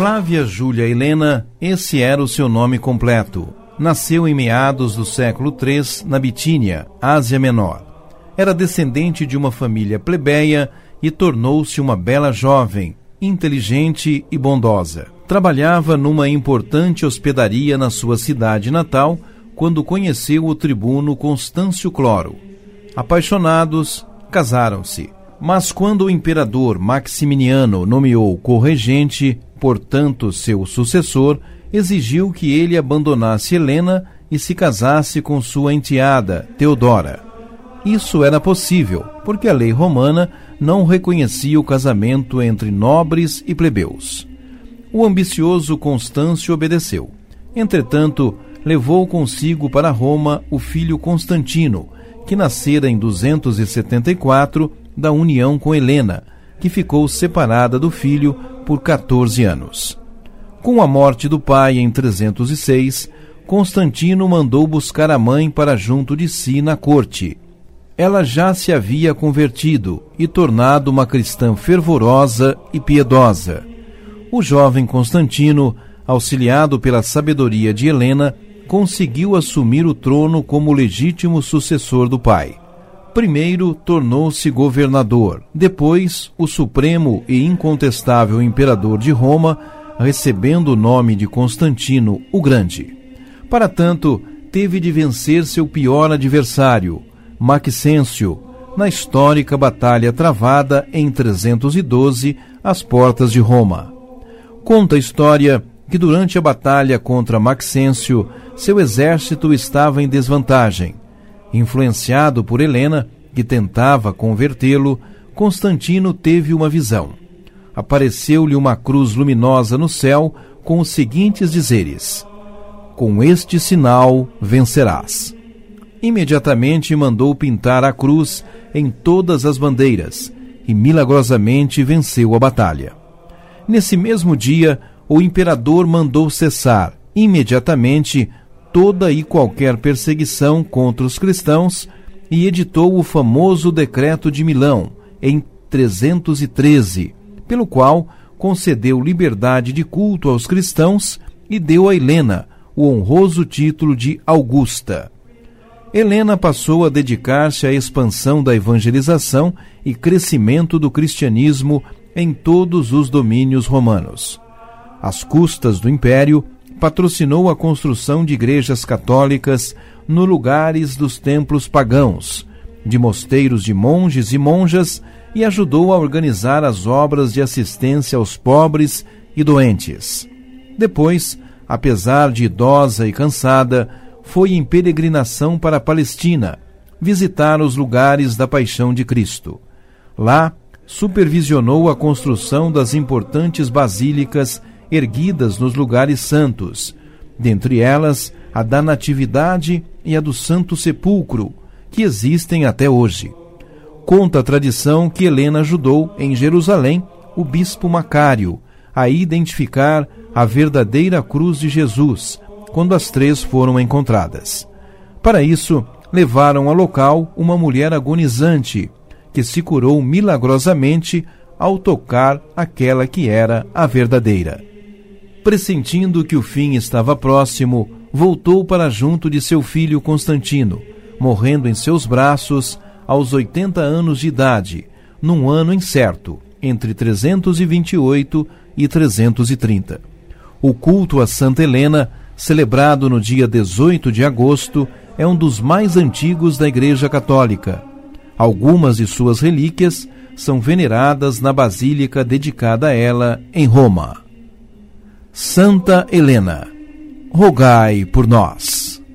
Flávia Júlia Helena, esse era o seu nome completo. Nasceu em meados do século III na Bitínia, Ásia Menor. Era descendente de uma família plebeia e tornou-se uma bela jovem, inteligente e bondosa. Trabalhava numa importante hospedaria na sua cidade natal quando conheceu o tribuno Constâncio Cloro. Apaixonados, casaram-se. Mas quando o imperador Maximiniano nomeou corregente, portanto seu sucessor, exigiu que ele abandonasse Helena e se casasse com sua enteada, Teodora. Isso era possível, porque a lei romana não reconhecia o casamento entre nobres e plebeus. O ambicioso Constâncio obedeceu. Entretanto, levou consigo para Roma o filho Constantino, que nascera em 274 da união com Helena, que ficou separada do filho por 14 anos. Com a morte do pai em 306, Constantino mandou buscar a mãe para junto de si na corte. Ela já se havia convertido e tornado uma cristã fervorosa e piedosa. O jovem Constantino, auxiliado pela sabedoria de Helena, conseguiu assumir o trono como legítimo sucessor do pai. Primeiro tornou-se governador, depois o supremo e incontestável imperador de Roma, recebendo o nome de Constantino o Grande. Para tanto, teve de vencer seu pior adversário, Maxêncio, na histórica batalha travada em 312 às portas de Roma. Conta a história que durante a batalha contra Maxêncio, seu exército estava em desvantagem. Influenciado por Helena, que tentava convertê-lo, Constantino teve uma visão. Apareceu-lhe uma cruz luminosa no céu com os seguintes dizeres: Com este sinal vencerás. Imediatamente mandou pintar a cruz em todas as bandeiras e milagrosamente venceu a batalha. Nesse mesmo dia, o imperador mandou cessar imediatamente toda e qualquer perseguição contra os cristãos e editou o famoso Decreto de Milão, em 313, pelo qual concedeu liberdade de culto aos cristãos e deu a Helena o honroso título de Augusta. Helena passou a dedicar-se à expansão da evangelização e crescimento do cristianismo em todos os domínios romanos. Às custas do império, patrocinou a construção de igrejas católicas no lugares dos templos pagãos, de mosteiros de monges e monjas e ajudou a organizar as obras de assistência aos pobres e doentes. Depois, apesar de idosa e cansada, foi em peregrinação para a Palestina, visitar os lugares da paixão de Cristo. Lá, supervisionou a construção das importantes basílicas erguidas nos lugares santos, dentre elas a da Natividade e a do Santo Sepulcro, que existem até hoje. Conta a tradição que Helena ajudou em Jerusalém o bispo Macário a identificar a verdadeira cruz de Jesus, quando as três foram encontradas. Para isso, levaram ao local uma mulher agonizante, que se curou milagrosamente ao tocar aquela que era a verdadeira. Pressentindo que o fim estava próximo, voltou para junto de seu filho Constantino, morrendo em seus braços aos 80 anos de idade, num ano incerto, entre 328 e 330. O culto a Santa Helena celebrado no dia 18 de agosto, é um dos mais antigos da Igreja Católica. Algumas de suas relíquias são veneradas na basílica dedicada a ela em Roma. Santa Helena, rogai por nós.